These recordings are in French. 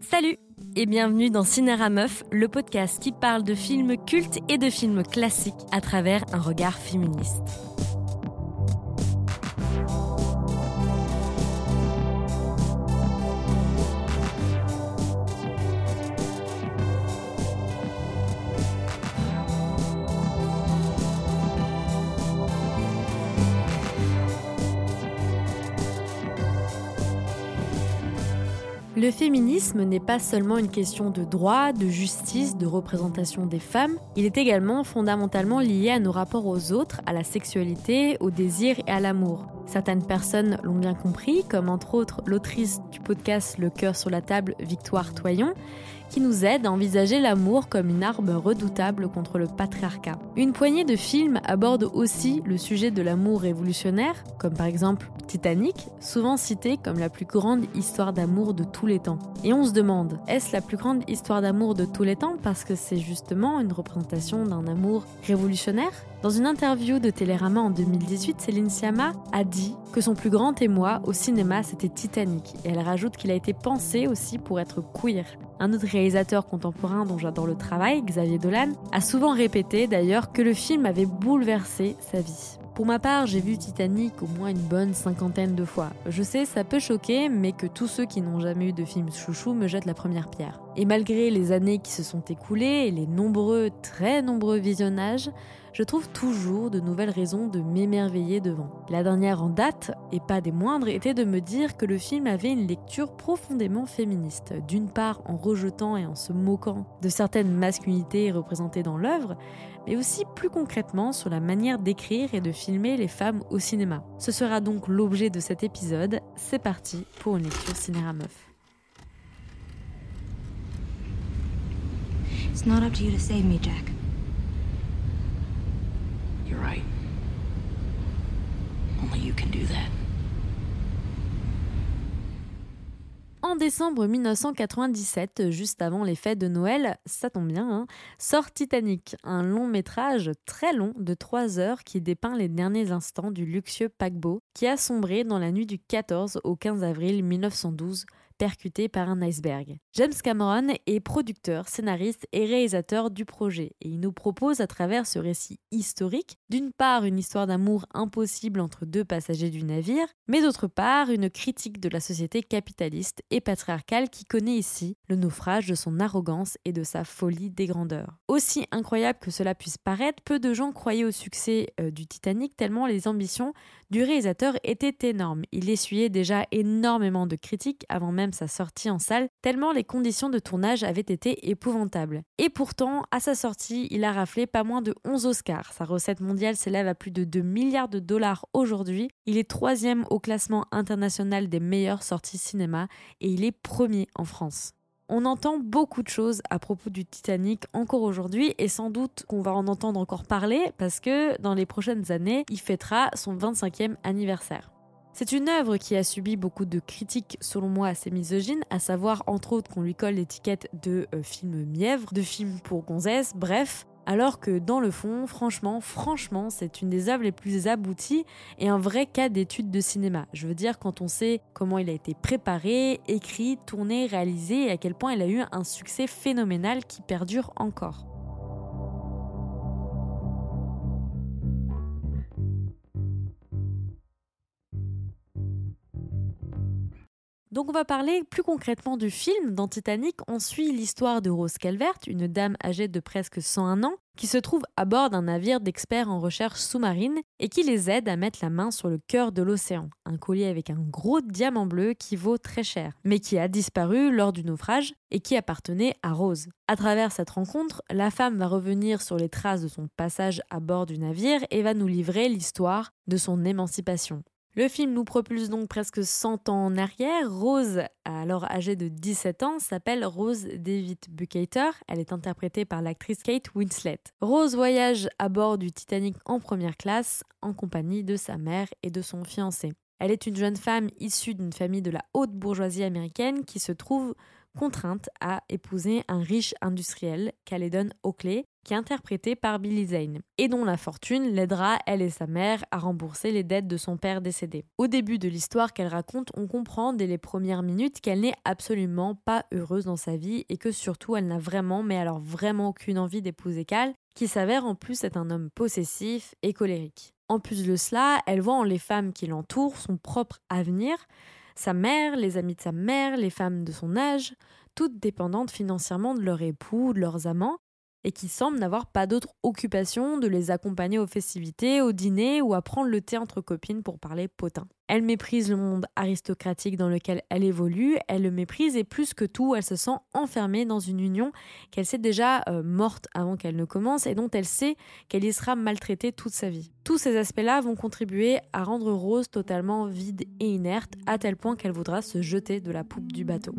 Salut et bienvenue dans Cinéra Meuf, le podcast qui parle de films cultes et de films classiques à travers un regard féministe. Le féminisme n'est pas seulement une question de droit, de justice, de représentation des femmes, il est également fondamentalement lié à nos rapports aux autres, à la sexualité, au désir et à l'amour. Certaines personnes l'ont bien compris, comme entre autres l'autrice du podcast Le cœur sur la table, Victoire Toyon, qui nous aide à envisager l'amour comme une arme redoutable contre le patriarcat. Une poignée de films aborde aussi le sujet de l'amour révolutionnaire, comme par exemple Titanic, souvent cité comme la plus grande histoire d'amour de tous les temps. Et on se demande, est-ce la plus grande histoire d'amour de tous les temps parce que c'est justement une représentation d'un amour révolutionnaire? Dans une interview de Télérama en 2018, Céline Sciamma a dit que son plus grand émoi au cinéma c'était Titanic. Et elle rajoute qu'il a été pensé aussi pour être queer. Un autre réalisateur contemporain dont j'adore le travail, Xavier Dolan, a souvent répété d'ailleurs que le film avait bouleversé sa vie. Pour ma part, j'ai vu Titanic au moins une bonne cinquantaine de fois. Je sais, ça peut choquer, mais que tous ceux qui n'ont jamais eu de film chouchou me jettent la première pierre. Et malgré les années qui se sont écoulées et les nombreux, très nombreux visionnages, je trouve toujours de nouvelles raisons de m'émerveiller devant. La dernière en date, et pas des moindres, était de me dire que le film avait une lecture profondément féministe. D'une part en rejetant et en se moquant de certaines masculinités représentées dans l'œuvre, mais aussi plus concrètement sur la manière d'écrire et de filmer les femmes au cinéma. Ce sera donc l'objet de cet épisode. C'est parti pour une lecture Cinéra Meuf. It's not up to you to save me, Jack. En décembre 1997, juste avant les fêtes de Noël, ça tombe bien, hein, sort Titanic, un long métrage très long de 3 heures qui dépeint les derniers instants du luxueux paquebot qui a sombré dans la nuit du 14 au 15 avril 1912 percuté par un iceberg. James Cameron est producteur, scénariste et réalisateur du projet et il nous propose à travers ce récit historique, d'une part une histoire d'amour impossible entre deux passagers du navire, mais d'autre part une critique de la société capitaliste et patriarcale qui connaît ici le naufrage de son arrogance et de sa folie des grandeurs. Aussi incroyable que cela puisse paraître, peu de gens croyaient au succès euh, du Titanic tellement les ambitions du réalisateur étaient énormes. Il essuyait déjà énormément de critiques avant même sa sortie en salle, tellement conditions de tournage avaient été épouvantables. Et pourtant, à sa sortie, il a raflé pas moins de 11 Oscars. Sa recette mondiale s'élève à plus de 2 milliards de dollars aujourd'hui. Il est troisième au classement international des meilleures sorties cinéma et il est premier en France. On entend beaucoup de choses à propos du Titanic encore aujourd'hui et sans doute qu'on va en entendre encore parler parce que dans les prochaines années, il fêtera son 25e anniversaire. C'est une œuvre qui a subi beaucoup de critiques, selon moi, assez misogynes, à savoir entre autres qu'on lui colle l'étiquette de euh, film mièvre, de film pour gonzesse, bref. Alors que dans le fond, franchement, franchement, c'est une des œuvres les plus abouties et un vrai cas d'étude de cinéma. Je veux dire, quand on sait comment il a été préparé, écrit, tourné, réalisé et à quel point il a eu un succès phénoménal qui perdure encore. Donc on va parler plus concrètement du film. Dans Titanic, on suit l'histoire de Rose Calvert, une dame âgée de presque 101 ans, qui se trouve à bord d'un navire d'experts en recherche sous-marine et qui les aide à mettre la main sur le cœur de l'océan, un collier avec un gros diamant bleu qui vaut très cher, mais qui a disparu lors du naufrage et qui appartenait à Rose. À travers cette rencontre, la femme va revenir sur les traces de son passage à bord du navire et va nous livrer l'histoire de son émancipation. Le film nous propulse donc presque 100 ans en arrière. Rose, alors âgée de 17 ans, s'appelle Rose David Bukater. Elle est interprétée par l'actrice Kate Winslet. Rose voyage à bord du Titanic en première classe en compagnie de sa mère et de son fiancé. Elle est une jeune femme issue d'une famille de la haute bourgeoisie américaine qui se trouve contrainte à épouser un riche industriel, Caledon Oakley, qui est interprété par Billy Zane, et dont la fortune l'aidera, elle et sa mère, à rembourser les dettes de son père décédé. Au début de l'histoire qu'elle raconte, on comprend dès les premières minutes qu'elle n'est absolument pas heureuse dans sa vie et que surtout elle n'a vraiment, mais alors vraiment aucune envie d'épouser Cal, qui s'avère en plus être un homme possessif et colérique. En plus de cela, elle voit en les femmes qui l'entourent son propre avenir, sa mère, les amis de sa mère, les femmes de son âge, toutes dépendantes financièrement de leur époux, de leurs amants, et qui semblent n'avoir pas d'autre occupation de les accompagner aux festivités, au dîner ou à prendre le thé entre copines pour parler potin. Elle méprise le monde aristocratique dans lequel elle évolue, elle le méprise et plus que tout, elle se sent enfermée dans une union qu'elle sait déjà euh, morte avant qu'elle ne commence et dont elle sait qu'elle y sera maltraitée toute sa vie. Tous ces aspects-là vont contribuer à rendre Rose totalement vide et inerte, à tel point qu'elle voudra se jeter de la poupe du bateau.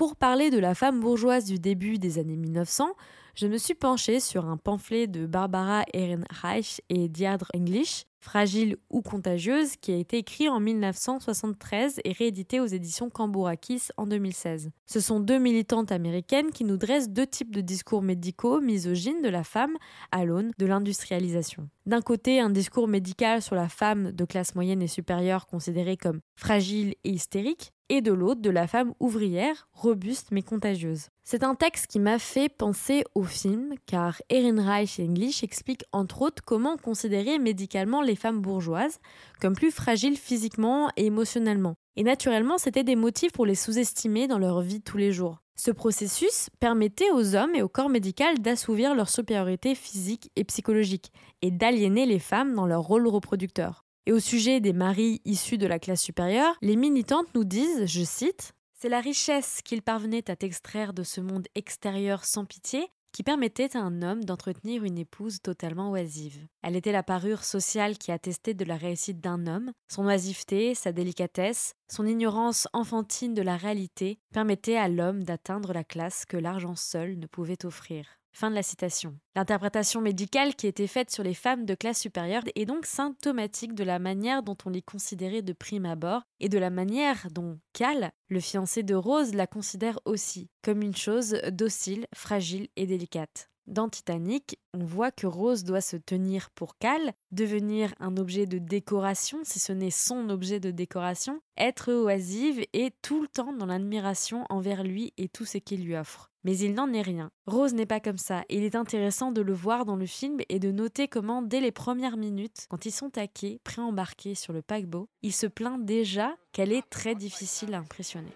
Pour parler de la femme bourgeoise du début des années 1900, je me suis penchée sur un pamphlet de Barbara Ehrenreich et Diadre English, Fragile ou contagieuse, qui a été écrit en 1973 et réédité aux éditions Cambourakis en 2016. Ce sont deux militantes américaines qui nous dressent deux types de discours médicaux misogynes de la femme à l'aune de l'industrialisation. D'un côté, un discours médical sur la femme de classe moyenne et supérieure considérée comme fragile et hystérique, et de l'autre de la femme ouvrière, robuste mais contagieuse. C'est un texte qui m'a fait penser au film, car Ehrenreich et English expliquent entre autres comment considérer médicalement les femmes bourgeoises comme plus fragiles physiquement et émotionnellement. Et naturellement, c'était des motifs pour les sous-estimer dans leur vie tous les jours. Ce processus permettait aux hommes et au corps médical d'assouvir leur supériorité physique et psychologique et d'aliéner les femmes dans leur rôle reproducteur. Et au sujet des maris issus de la classe supérieure, les militantes nous disent, je cite, C'est la richesse qu'ils parvenaient à extraire de ce monde extérieur sans pitié qui permettait à un homme d'entretenir une épouse totalement oisive. Elle était la parure sociale qui attestait de la réussite d'un homme, son oisiveté, sa délicatesse, son ignorance enfantine de la réalité permettaient à l'homme d'atteindre la classe que l'argent seul ne pouvait offrir. Fin de la citation. L'interprétation médicale qui était faite sur les femmes de classe supérieure est donc symptomatique de la manière dont on les considérait de prime abord et de la manière dont Cal, le fiancé de Rose, la considère aussi, comme une chose docile, fragile et délicate. Dans Titanic, on voit que Rose doit se tenir pour Cal, devenir un objet de décoration, si ce n'est son objet de décoration, être oisive et tout le temps dans l'admiration envers lui et tout ce qu'il lui offre. Mais il n'en est rien. Rose n'est pas comme ça. Il est intéressant de le voir dans le film et de noter comment, dès les premières minutes, quand ils sont taqués, pré-embarqués sur le paquebot, il se plaint déjà qu'elle est très difficile à impressionner.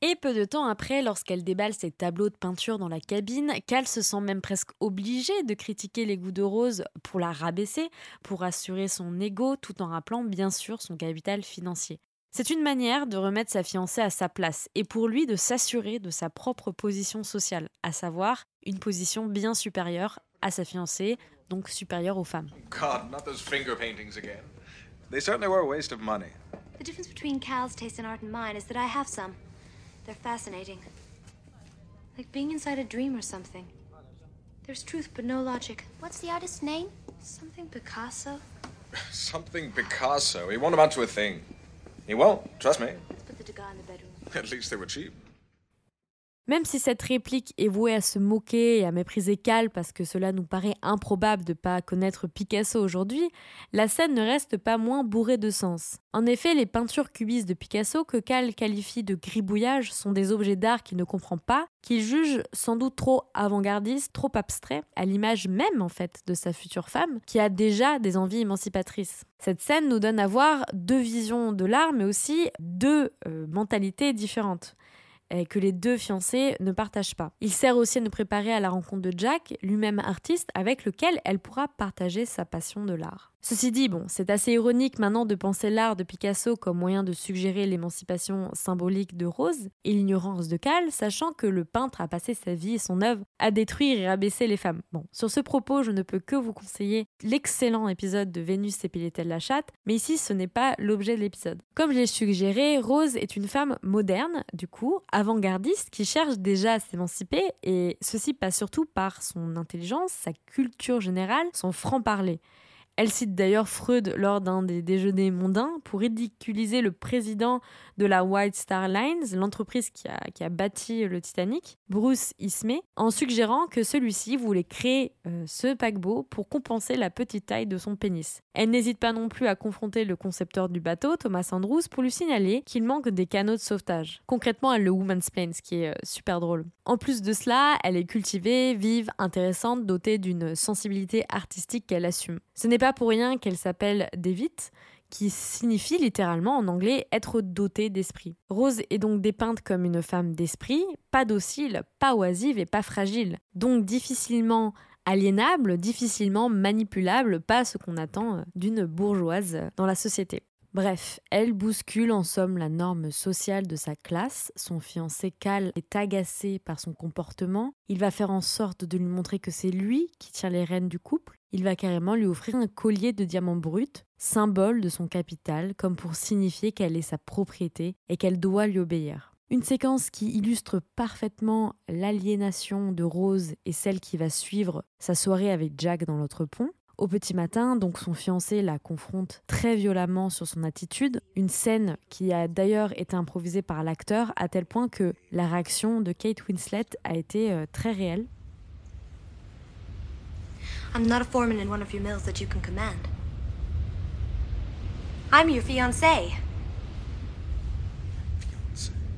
Et peu de temps après, lorsqu'elle déballe ses tableaux de peinture dans la cabine, Cal se sent même presque obligée de critiquer les goûts de Rose pour la rabaisser, pour assurer son ego, tout en rappelant bien sûr son capital financier. C'est une manière de remettre sa fiancée à sa place et pour lui de s'assurer de sa propre position sociale, à savoir une position bien supérieure à sa fiancée, donc supérieure aux femmes. God, not those finger paintings again. They certainly were a waste of money. The difference between Cal's taste in art and mine is that I have some. They're fascinating. Like being inside a dream or something. There's truth but no logic. What's the artist's name? Something Picasso? something Picasso? He won't amount to a thing. He won't, trust me. Let's put the Degas in the bedroom. At least they were cheap. Même si cette réplique est vouée à se moquer et à mépriser Cal parce que cela nous paraît improbable de ne pas connaître Picasso aujourd'hui, la scène ne reste pas moins bourrée de sens. En effet, les peintures cubistes de Picasso que Cal qualifie de gribouillage sont des objets d'art qu'il ne comprend pas, qu'il juge sans doute trop avant-gardistes, trop abstraits, à l'image même en fait de sa future femme, qui a déjà des envies émancipatrices. Cette scène nous donne à voir deux visions de l'art, mais aussi deux euh, mentalités différentes que les deux fiancés ne partagent pas. Il sert aussi à nous préparer à la rencontre de Jack, lui-même artiste, avec lequel elle pourra partager sa passion de l'art. Ceci dit, bon, c'est assez ironique maintenant de penser l'art de Picasso comme moyen de suggérer l'émancipation symbolique de Rose et l'ignorance de Cal, sachant que le peintre a passé sa vie et son œuvre à détruire et rabaisser les femmes. Bon, sur ce propos, je ne peux que vous conseiller l'excellent épisode de Vénus épilait-elle la chatte, mais ici ce n'est pas l'objet de l'épisode. Comme je l'ai suggéré, Rose est une femme moderne, du coup, avant-gardiste, qui cherche déjà à s'émanciper, et ceci passe surtout par son intelligence, sa culture générale, son franc-parler. Elle cite d'ailleurs Freud lors d'un des déjeuners mondains pour ridiculiser le président de la White Star Lines, l'entreprise qui a, bâti le Titanic, Bruce Ismay, en suggérant que celui-ci voulait créer euh, ce paquebot pour compenser la petite taille de son pénis. Elle n'hésite pas non plus à confronter le concepteur du bateau, Thomas Andrews, pour lui signaler qu'il manque des canaux de sauvetage. Concrètement, elle le woman's plane, ce qui est euh, super drôle. En plus de cela, elle est cultivée, vive, intéressante, dotée d'une sensibilité artistique qu'elle assume. Ce pour rien qu'elle s'appelle David, qui signifie littéralement en anglais être dotée d'esprit. Rose est donc dépeinte comme une femme d'esprit, pas docile, pas oisive et pas fragile, donc difficilement aliénable, difficilement manipulable, pas ce qu'on attend d'une bourgeoise dans la société. Bref, elle bouscule en somme la norme sociale de sa classe. Son fiancé Cal est agacé par son comportement. Il va faire en sorte de lui montrer que c'est lui qui tient les rênes du couple. Il va carrément lui offrir un collier de diamants bruts, symbole de son capital, comme pour signifier qu'elle est sa propriété et qu'elle doit lui obéir. Une séquence qui illustre parfaitement l'aliénation de Rose et celle qui va suivre sa soirée avec Jack dans l'autre pont. Au petit matin, donc son fiancé la confronte très violemment sur son attitude, une scène qui a d'ailleurs été improvisée par l'acteur à tel point que la réaction de Kate Winslet a été euh, très réelle. I'm not a foreman in one of your mills that you can command. I'm your fiancé.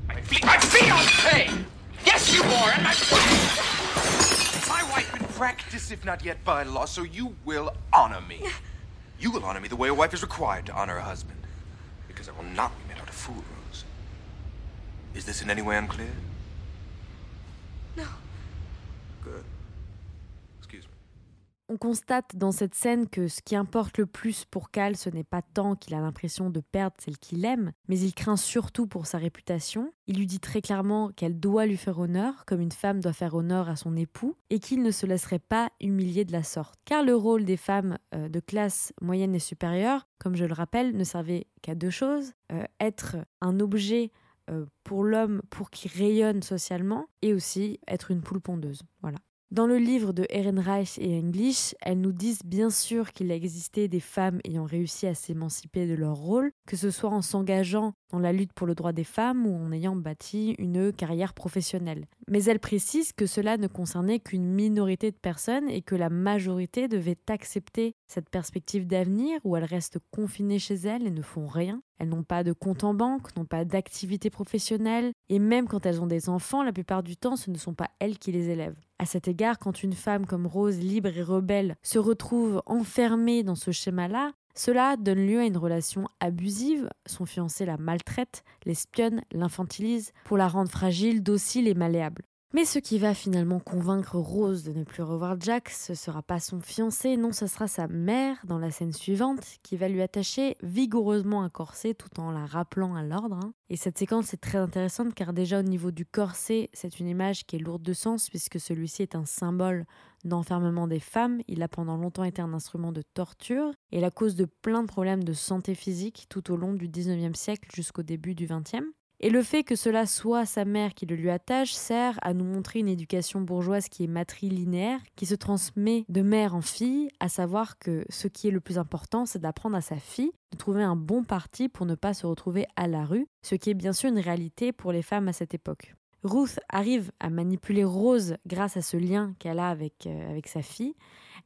My, fiancé! Yes, you are, and my... My wife in practice, if not yet by law, so you will honor me. You will honor me the way a wife is required to honor a husband. Because I will not be made out of fool, Rose. Is this in any way unclear? No. Good. On constate dans cette scène que ce qui importe le plus pour Cal, ce n'est pas tant qu'il a l'impression de perdre celle qu'il aime, mais il craint surtout pour sa réputation. Il lui dit très clairement qu'elle doit lui faire honneur, comme une femme doit faire honneur à son époux, et qu'il ne se laisserait pas humilier de la sorte. Car le rôle des femmes euh, de classe moyenne et supérieure, comme je le rappelle, ne servait qu'à deux choses euh, être un objet euh, pour l'homme pour qu'il rayonne socialement, et aussi être une poule pondeuse. Voilà. Dans le livre de Ehrenreich et English, elles nous disent bien sûr qu'il a existé des femmes ayant réussi à s'émanciper de leur rôle, que ce soit en s'engageant dans la lutte pour le droit des femmes ou en ayant bâti une carrière professionnelle. Mais elles précisent que cela ne concernait qu'une minorité de personnes et que la majorité devait accepter cette perspective d'avenir où elles restent confinées chez elles et ne font rien. Elles n'ont pas de compte en banque, n'ont pas d'activité professionnelle, et même quand elles ont des enfants, la plupart du temps, ce ne sont pas elles qui les élèvent. À cet égard, quand une femme comme Rose, libre et rebelle, se retrouve enfermée dans ce schéma-là, cela donne lieu à une relation abusive. Son fiancé la maltraite, l'espionne, l'infantilise pour la rendre fragile, docile et malléable. Mais ce qui va finalement convaincre Rose de ne plus revoir Jack, ce sera pas son fiancé, non, ce sera sa mère dans la scène suivante qui va lui attacher vigoureusement un corset tout en la rappelant à l'ordre. Hein. Et cette séquence est très intéressante car déjà au niveau du corset, c'est une image qui est lourde de sens puisque celui-ci est un symbole d'enfermement des femmes. Il a pendant longtemps été un instrument de torture et la cause de plein de problèmes de santé physique tout au long du 19e siècle jusqu'au début du 20e. Et le fait que cela soit sa mère qui le lui attache sert à nous montrer une éducation bourgeoise qui est matrilinéaire, qui se transmet de mère en fille, à savoir que ce qui est le plus important, c'est d'apprendre à sa fille de trouver un bon parti pour ne pas se retrouver à la rue, ce qui est bien sûr une réalité pour les femmes à cette époque. Ruth arrive à manipuler Rose grâce à ce lien qu'elle a avec, euh, avec sa fille.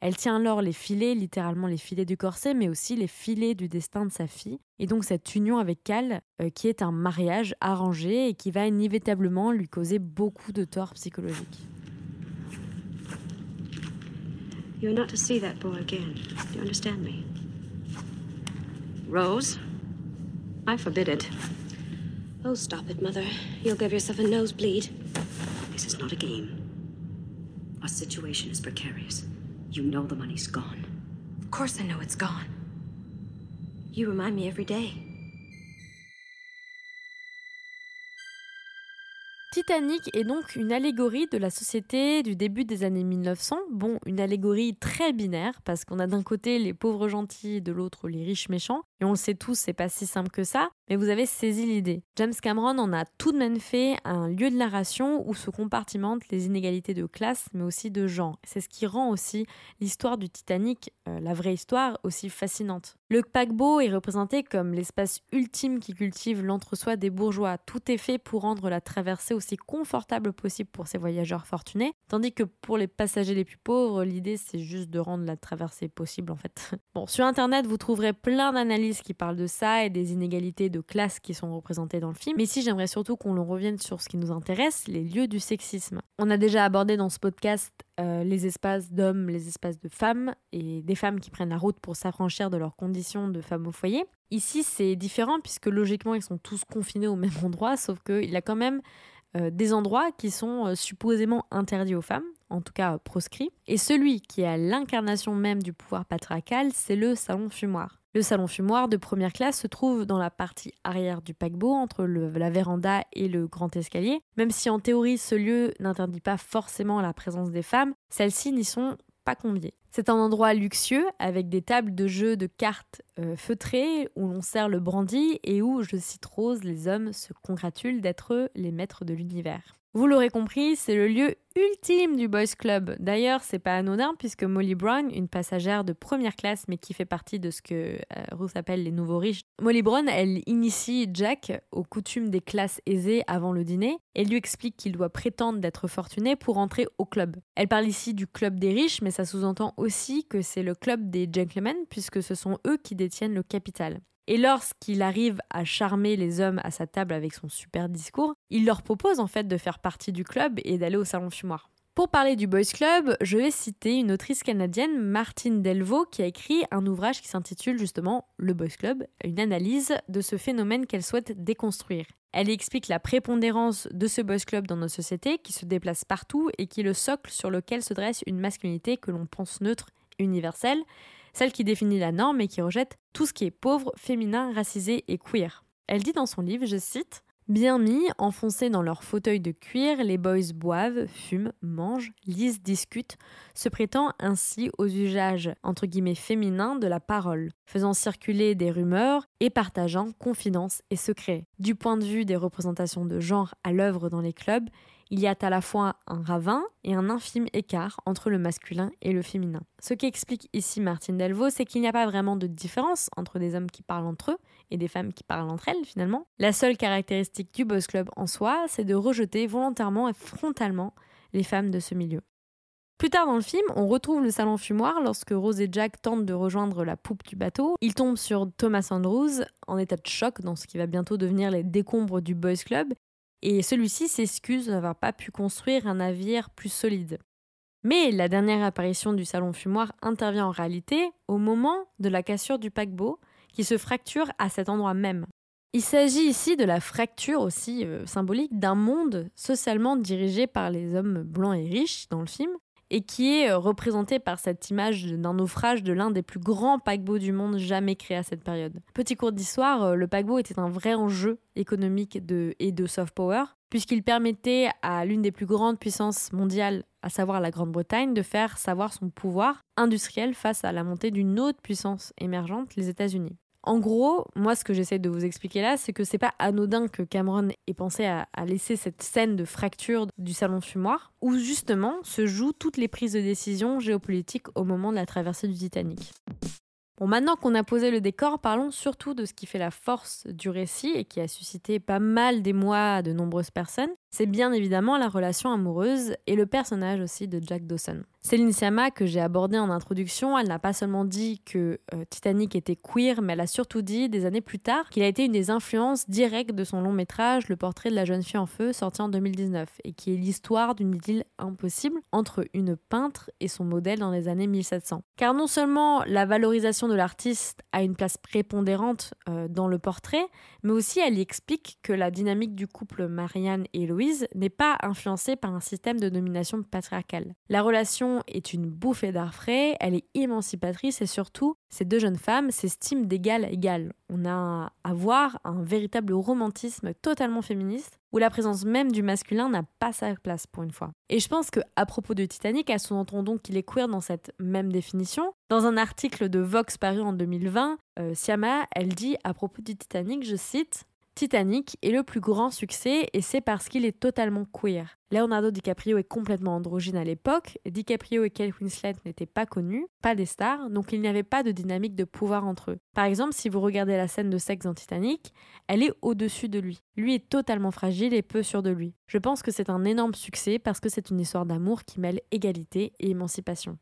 Elle tient alors les filets, littéralement les filets du corset, mais aussi les filets du destin de sa fille. Et donc cette union avec Cal, euh, qui est un mariage arrangé et qui va inévitablement lui causer beaucoup de torts psychologiques. You're not to see that boy again. Do you understand me? Rose, I forbid it. Oh, stop it, Mother. You'll give yourself a nosebleed. This is not a game. Our situation is precarious. You know the money's gone. Of course I know it's gone. You remind me every day. Titanic est donc une allégorie de la société du début des années 1900. Bon, une allégorie très binaire, parce qu'on a d'un côté les pauvres gentils, de l'autre les riches méchants. On le sait tous, c'est pas si simple que ça, mais vous avez saisi l'idée. James Cameron en a tout de même fait un lieu de narration où se compartimentent les inégalités de classe, mais aussi de genre. C'est ce qui rend aussi l'histoire du Titanic, euh, la vraie histoire, aussi fascinante. Le paquebot est représenté comme l'espace ultime qui cultive l'entre-soi des bourgeois. Tout est fait pour rendre la traversée aussi confortable possible pour ces voyageurs fortunés, tandis que pour les passagers les plus pauvres, l'idée c'est juste de rendre la traversée possible en fait. Bon, sur internet, vous trouverez plein d'analyses qui parlent de ça et des inégalités de classe qui sont représentées dans le film. Mais ici, j'aimerais surtout qu'on revienne sur ce qui nous intéresse, les lieux du sexisme. On a déjà abordé dans ce podcast euh, les espaces d'hommes, les espaces de femmes et des femmes qui prennent la route pour s'affranchir de leurs conditions de femmes au foyer. Ici, c'est différent puisque logiquement, ils sont tous confinés au même endroit, sauf qu'il y a quand même euh, des endroits qui sont euh, supposément interdits aux femmes, en tout cas proscrits. Et celui qui est à l'incarnation même du pouvoir patriarcal, c'est le salon fumoir. Le salon fumoir de première classe se trouve dans la partie arrière du paquebot, entre la véranda et le grand escalier. Même si en théorie ce lieu n'interdit pas forcément la présence des femmes, celles-ci n'y sont pas conviées. C'est un endroit luxueux avec des tables de jeu de cartes euh, feutrées où l'on sert le brandy et où, je cite Rose, les hommes se congratulent d'être les maîtres de l'univers. Vous l'aurez compris, c'est le lieu ultime du Boys Club. D'ailleurs, c'est pas anodin puisque Molly Brown, une passagère de première classe mais qui fait partie de ce que euh, Ruth appelle les nouveaux riches, Molly Brown, elle initie Jack aux coutumes des classes aisées avant le dîner et lui explique qu'il doit prétendre d'être fortuné pour entrer au club. Elle parle ici du club des riches, mais ça sous-entend aussi que c'est le club des gentlemen puisque ce sont eux qui détiennent le capital. Et lorsqu'il arrive à charmer les hommes à sa table avec son super discours, il leur propose en fait de faire partie du club et d'aller au salon fumoir. Pour parler du Boys Club, je vais citer une autrice canadienne, Martine Delvaux, qui a écrit un ouvrage qui s'intitule justement Le Boys Club, une analyse de ce phénomène qu'elle souhaite déconstruire. Elle explique la prépondérance de ce Boys Club dans nos sociétés, qui se déplace partout et qui est le socle sur lequel se dresse une masculinité que l'on pense neutre, universelle, celle qui définit la norme et qui rejette tout ce qui est pauvre, féminin, racisé et queer. Elle dit dans son livre, je cite, Bien mis, enfoncés dans leur fauteuil de cuir, les boys boivent, fument, mangent, lisent, discutent, se prêtant ainsi aux usages entre guillemets féminins de la parole, faisant circuler des rumeurs et partageant confidences et secrets. Du point de vue des représentations de genre à l'œuvre dans les clubs, il y a à la fois un ravin et un infime écart entre le masculin et le féminin. Ce qu'explique ici Martine Delvaux, c'est qu'il n'y a pas vraiment de différence entre des hommes qui parlent entre eux et des femmes qui parlent entre elles finalement. La seule caractéristique du Boss Club en soi, c'est de rejeter volontairement et frontalement les femmes de ce milieu. Plus tard dans le film, on retrouve le salon fumoir lorsque Rose et Jack tentent de rejoindre la poupe du bateau. Ils tombent sur Thomas Andrews en état de choc dans ce qui va bientôt devenir les décombres du Boys Club et celui-ci s'excuse d'avoir pas pu construire un navire plus solide. Mais la dernière apparition du salon fumoir intervient en réalité au moment de la cassure du paquebot qui se fracture à cet endroit même. Il s'agit ici de la fracture aussi euh, symbolique d'un monde socialement dirigé par les hommes blancs et riches dans le film, et qui est euh, représenté par cette image d'un naufrage de l'un des plus grands paquebots du monde jamais créé à cette période. Petit cours d'histoire, euh, le paquebot était un vrai enjeu économique et de soft power, puisqu'il permettait à l'une des plus grandes puissances mondiales, à savoir la Grande-Bretagne, de faire savoir son pouvoir industriel face à la montée d'une autre puissance émergente, les États-Unis. En gros, moi, ce que j'essaie de vous expliquer là, c'est que c'est pas anodin que Cameron ait pensé à, laisser cette scène de fracture du salon fumoir, où justement se jouent toutes les prises de décision géopolitiques au moment de la traversée du Titanic. Bon, maintenant qu'on a posé le décor, parlons surtout de ce qui fait la force du récit et qui a suscité pas mal d'émoi de nombreuses personnes. C'est bien évidemment la relation amoureuse et le personnage aussi de Jack Dawson. Céline Sciamma, que j'ai abordée en introduction, elle n'a pas seulement dit que euh, Titanic était queer, mais elle a surtout dit, des années plus tard, qu'il a été une des influences directes de son long métrage Le portrait de la jeune fille en feu, sorti en 2019, et qui est l'histoire d'une idylle impossible entre une peintre et son modèle dans les années 1700. Car non seulement la valorisation de l'artiste a une place prépondérante euh, dans le portrait, mais aussi elle y explique que la dynamique du couple Marianne et Louis N'est pas influencée par un système de domination patriarcale. La relation est une bouffée d'air frais, elle est émancipatrice et surtout, ces deux jeunes femmes s'estiment d'égal à égal. On a à voir un véritable romantisme totalement féministe où la présence même du masculin n'a pas sa place pour une fois. Et je pense que à propos de Titanic, elles sous-entend qu'il est queer dans cette même définition. Dans un article de Vox paru en 2020, euh, Siama, elle dit à propos du Titanic, je cite Titanic est le plus grand succès et c'est parce qu'il est totalement queer. Leonardo DiCaprio est complètement androgyne à l'époque, DiCaprio et Kate Winslet n'étaient pas connus, pas des stars, donc il n'y avait pas de dynamique de pouvoir entre eux. Par exemple, si vous regardez la scène de sexe dans Titanic, elle est au-dessus de lui. Lui est totalement fragile et peu sûr de lui. Je pense que c'est un énorme succès parce que c'est une histoire d'amour qui mêle égalité et émancipation.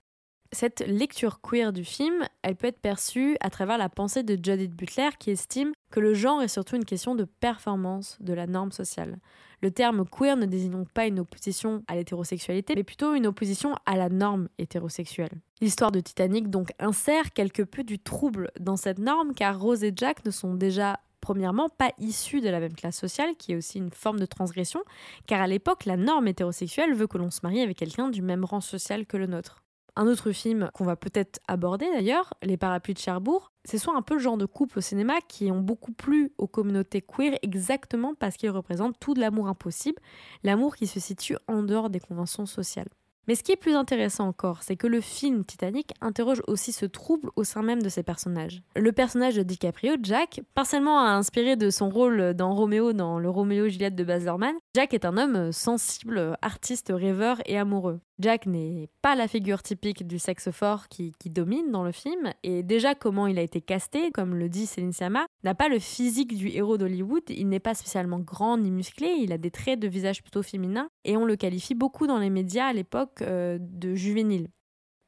Cette lecture queer du film, elle peut être perçue à travers la pensée de Judith Butler qui estime que le genre est surtout une question de performance de la norme sociale. Le terme queer ne désigne donc pas une opposition à l'hétérosexualité, mais plutôt une opposition à la norme hétérosexuelle. L'histoire de Titanic donc insère quelque peu du trouble dans cette norme car Rose et Jack ne sont déjà premièrement pas issus de la même classe sociale, qui est aussi une forme de transgression, car à l'époque, la norme hétérosexuelle veut que l'on se marie avec quelqu'un du même rang social que le nôtre. Un autre film qu'on va peut-être aborder d'ailleurs, Les Parapluies de Cherbourg, c'est soit un peu le genre de couple au cinéma qui ont beaucoup plu aux communautés queer exactement parce qu'ils représentent tout de l'amour impossible, l'amour qui se situe en dehors des conventions sociales. Mais ce qui est plus intéressant encore, c'est que le film Titanic interroge aussi ce trouble au sein même de ses personnages. Le personnage de DiCaprio, Jack, partiellement inspiré de son rôle dans Roméo dans le Roméo Juliette de Baz Jack est un homme sensible, artiste, rêveur et amoureux. Jack n'est pas la figure typique du sexe fort qui, domine dans le film, et déjà comment il a été casté, comme le dit Céline Sciamma, n'a pas le physique du héros d'Hollywood, il n'est pas spécialement grand ni musclé, il a des traits de visage plutôt féminins, et on le qualifie beaucoup dans les médias à l'époque euh, de juvénile.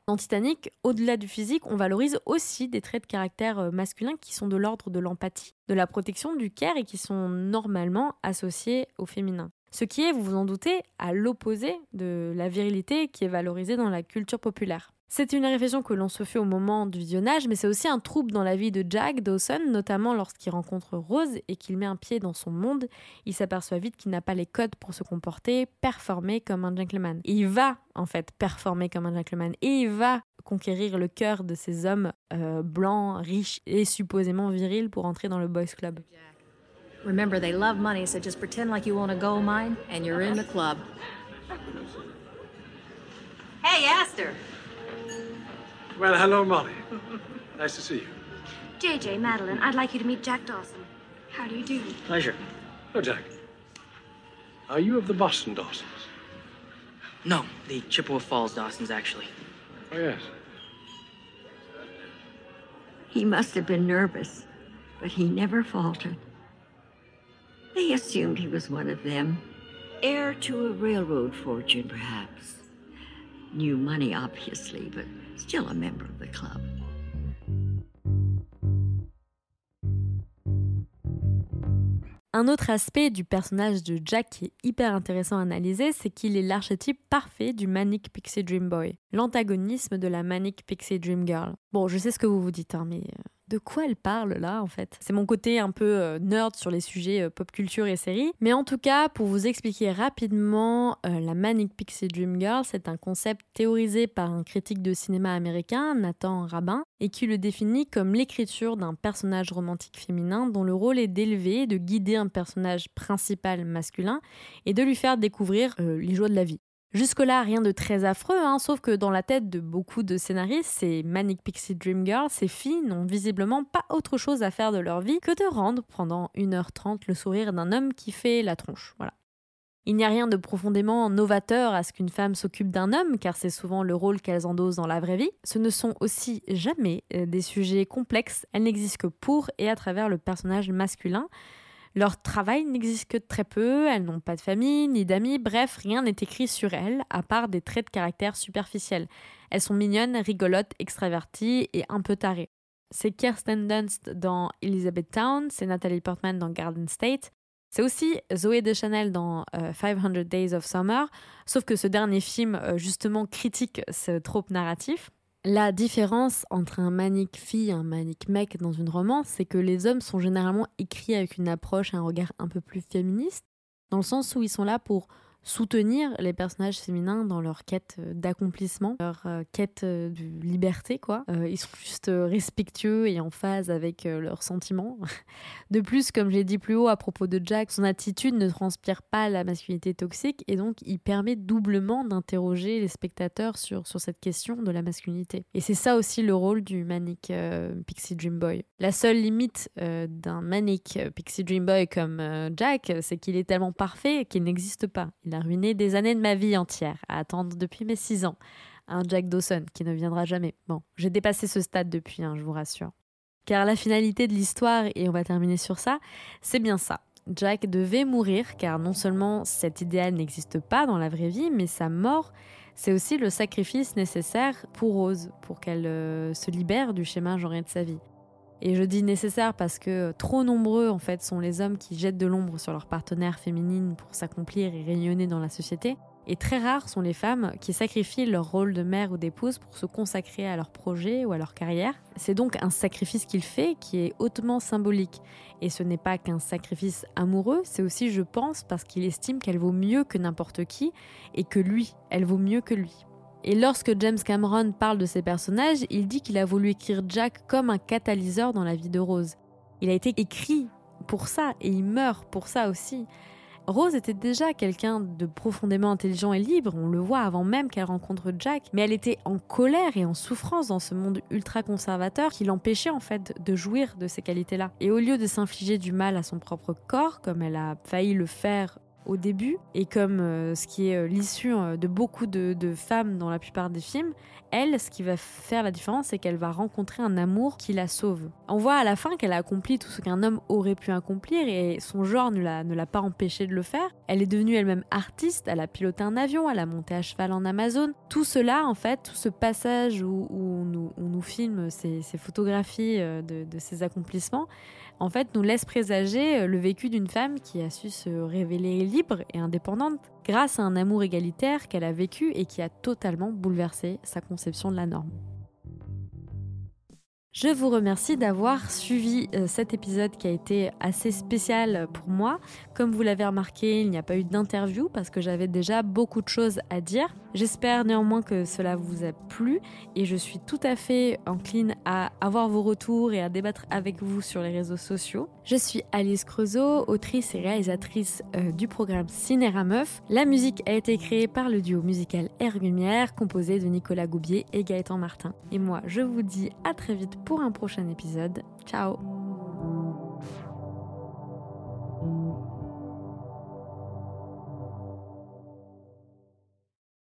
Dans Titanic, au-delà du physique, on valorise aussi des traits de caractère euh, masculins qui sont de l'ordre de l'empathie, de la protection, du care et qui sont normalement associés au féminin. Ce qui est, vous vous en doutez, à l'opposé de la virilité qui est valorisée dans la culture populaire. C'est une réflexion que l'on se fait au moment du visionnage, mais c'est aussi un trouble dans la vie de Jack Dawson, notamment lorsqu'il rencontre Rose et qu'il met un pied dans son monde. Il s'aperçoit vite qu'il n'a pas les codes pour se comporter, performer comme un gentleman. Il va, en fait, performer comme un gentleman. Et il va conquérir le cœur de ces hommes euh, blancs, riches et supposément virils pour entrer dans le boys club. Remember, they love money, so just pretend like you own a gold mine and you're in the club. Hey, Aster. Well, hello, Molly. nice to see you. JJ, Madeline, I'd like you to meet Jack Dawson. How do you do? Pleasure. Oh, Jack. Are you of the Boston Dawsons? No, the Chippewa Falls Dawsons, actually. Oh, yes. He must have been nervous, but he never faltered. They assumed he was one of them. Heir to a railroad fortune, perhaps. New money, obviously, but still a member of the club. Un autre aspect du personnage de Jack qui est hyper intéressant à analyser, c'est qu'il est l'archétype parfait du Manic Pixie Dream Boy, l'antagonisme de la Manic Pixie Dream Girl. Bon, je sais ce que vous vous dites, hein, mais euh, de quoi elle parle là en fait? C'est mon côté un peu euh, nerd sur les sujets euh, pop culture et séries. Mais en tout cas, pour vous expliquer rapidement, euh, la Manic Pixie Dream Girl, c'est un concept théorisé par un critique de cinéma américain, Nathan Rabin, et qui le définit comme l'écriture d'un personnage romantique féminin dont le rôle est d'élever, de guider un personnage principal masculin et de lui faire découvrir les joies de la vie. Jusque-là, rien de très affreux, hein, sauf que dans la tête de beaucoup de scénaristes, ces Manic Pixie Dream Girls, ces filles n'ont visiblement pas autre chose à faire de leur vie que de rendre pendant 1h30 le sourire d'un homme qui fait la tronche. Voilà. Il n'y a rien de profondément novateur à ce qu'une femme s'occupe d'un homme, car c'est souvent le rôle qu'elles endossent dans la vraie vie. Ce ne sont aussi jamais euh, des sujets complexes, elles n'existent que pour et à travers le personnage masculin. Leur travail n'existe que très peu, elles n'ont pas de famille, ni d'amis, bref, rien n'est écrit sur elles, à part des traits de caractère superficiels. Elles sont mignonnes, rigolotes, extraverties et un peu tarées. C'est Kirsten Dunst dans Elizabeth Town, c'est Natalie Portman dans Garden State, c'est aussi Zoé Deschanel dans 500 euh, Days of Summer, sauf que ce dernier film euh, justement critique ce trope narratif. La différence entre un manique fille et un manique mec dans une romance, c'est que les hommes sont généralement écrits avec une approche, un regard un peu plus féministe, dans le sens où ils sont là pour soutenir les personnages féminins dans leur quête euh, d'accomplissement, leur euh, quête euh, de liberté, quoi. ils sont juste respectueux et en phase avec leurs sentiments. De plus, comme je l'ai dit plus haut à propos de Jack, son attitude ne transpire pas la masculinité toxique et donc il permet doublement d'interroger les spectateurs sur, sur cette question de la masculinité. Et c'est ça aussi le rôle du manic Pixie Dream Boy. La seule limite d'un manic Pixie Dream Boy comme Jack, c'est qu'il est tellement parfait qu'il n'existe pas. A ruiné des années de ma vie entière à attendre depuis mes 6 ans. Un Jack Dawson qui ne viendra jamais. Bon, j'ai dépassé ce stade depuis, hein, je vous rassure. Car la finalité de l'histoire, et on va terminer sur ça, c'est bien ça. Jack devait mourir car non seulement cet idéal n'existe pas dans la vraie vie, mais sa mort, c'est aussi le sacrifice nécessaire pour Rose, pour qu'elle euh, se libère du schéma genré de sa vie. Et je dis nécessaire parce que trop nombreux en fait sont les hommes qui jettent de l'ombre sur leurs partenaires féminines pour s'accomplir et rayonner dans la société. Et très rares sont les femmes qui sacrifient leur rôle de mère ou d'épouse pour se consacrer à leur projet ou à leur carrière. C'est donc un sacrifice qu'il fait qui est hautement symbolique. Et ce n'est pas qu'un sacrifice amoureux, c'est aussi, je pense, parce qu'il estime qu'elle vaut mieux que n'importe qui et que lui, elle vaut mieux que lui. Et lorsque James Cameron parle de ces personnages, il dit qu'il a voulu écrire Jack comme un catalyseur dans la vie de Rose. Il a été écrit pour ça et il meurt pour ça aussi. Rose était déjà quelqu'un de profondément intelligent et libre, on le voit avant même qu'elle rencontre Jack, mais elle était en colère et en souffrance dans ce monde ultra conservateur qui l'empêchait en fait de jouir de ces qualités-là. Et au lieu de s'infliger du mal à son propre corps, comme elle a failli le faire au début, et comme euh, ce qui est euh, l'issue euh, de beaucoup de, femmes dans la plupart des films, elle, ce qui va faire la différence, c'est qu'elle va rencontrer un amour qui la sauve. On voit à la fin qu'elle a accompli tout ce qu'un homme aurait pu accomplir et son genre ne l'a, pas empêché de le faire. Elle est devenue elle-même artiste, elle a piloté un avion, elle a monté à cheval en Amazon. Tout cela, en fait, tout ce passage où, on, nous, filme ces, photographies de, ces accomplissements, en fait, nous laisse présager euh, le vécu d'une femme qui a su se révéler libre et indépendante grâce à un amour égalitaire qu'elle a vécu et qui a totalement bouleversé sa conception de la norme. Je vous remercie d'avoir suivi euh, cet épisode qui a été assez spécial pour moi. Comme vous l'avez remarqué, il n'y a pas eu d'interview parce que j'avais déjà beaucoup de choses à dire. J'espère néanmoins que cela vous a plu et je suis tout à fait encline à avoir vos retours et à débattre avec vous sur les réseaux sociaux. Je suis Alice Creusot, autrice et réalisatrice euh, du programme Cinéra Meuf. La musique a été créée par le duo musical Air composé de Nicolas Goubier et Gaëtan Martin. Et moi, je vous dis à très vite pour un prochain épisode. Ciao